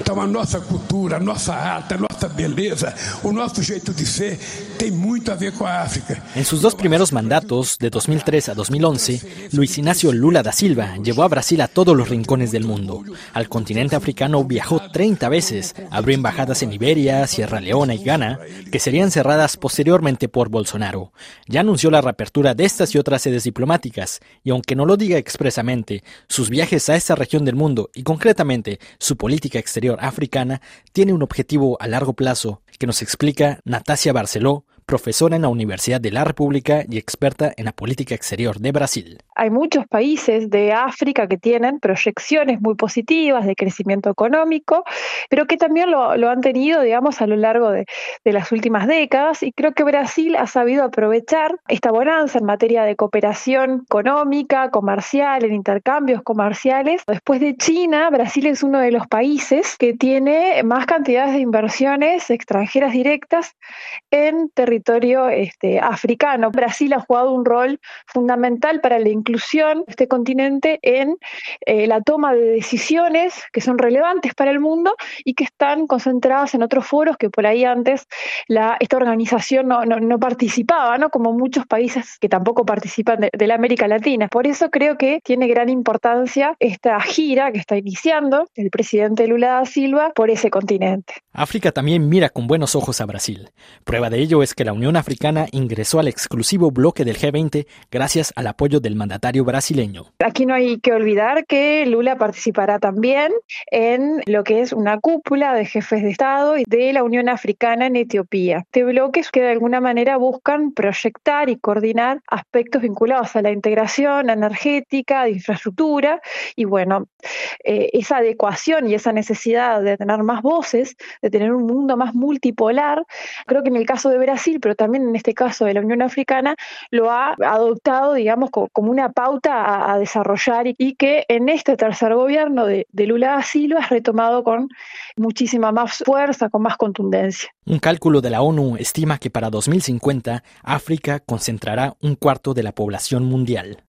Então a nossa cultura, a nossa arte, a nossa beleza, o nosso jeito de ser tem muito a ver com a África. En sus dos primeros mandatos, de 2003 a 2011, Luis Ignacio Lula da Silva llevó a Brasil a todos los rincones del mundo. Al continente africano viajó 30 veces, abrió embajadas en Liberia, Sierra Leona y Ghana, que serían cerradas posteriormente por Bolsonaro. Ya anunció la reapertura de estas y otras sedes diplomáticas, y aunque no lo diga expresamente, sus viajes a esta región del mundo y concretamente su política exterior africana tiene un objetivo a largo plazo que nos explica Natasia Barceló, profesora en la Universidad de la República y experta en la política exterior de Brasil. Hay muchos países de África que tienen proyecciones muy positivas de crecimiento económico, pero que también lo, lo han tenido, digamos, a lo largo de, de, las últimas décadas. Y creo que Brasil ha sabido aprovechar esta bonanza en materia de cooperación económica, comercial, en intercambios comerciales. Después de China, Brasil es uno de los países que tiene más cantidades de inversiones extranjeras directas en territorio territorio este, africano. Brasil ha jugado un rol fundamental para la inclusión de este continente en eh, la toma de decisiones que son relevantes para el mundo y que están concentradas en otros foros que por ahí antes esta organización no, participaba, ¿no? como muchos países que tampoco participan de la América Latina. Por eso creo que tiene gran importancia esta gira que está iniciando el presidente Lula da Silva por ese continente. África también mira con buenos ojos a Brasil. Prueba de ello es que la Unión Africana ingresó al exclusivo bloque del G20 gracias al apoyo del mandatario brasileño. Aquí no hay que olvidar que Lula participará también en lo que es una cúpula de jefes de Estado y de la Unión Africana en Etiopía. Este bloque es que de alguna manera buscan proyectar y coordinar aspectos vinculados a la integración energética, de infraestructura y bueno, eh, esa adecuación y esa necesidad de tener más voces, de tener un mundo más multipolar, creo que en el caso de Brasil pero también en este caso de la Unión Africana, lo ha adoptado, digamos, como una pauta a, desarrollar y, que en este tercer gobierno de, de Lula da Silva es retomado con muchísima más fuerza, con más contundencia. Un cálculo de la ONU estima que para 2050 África concentrará un cuarto de la población mundial.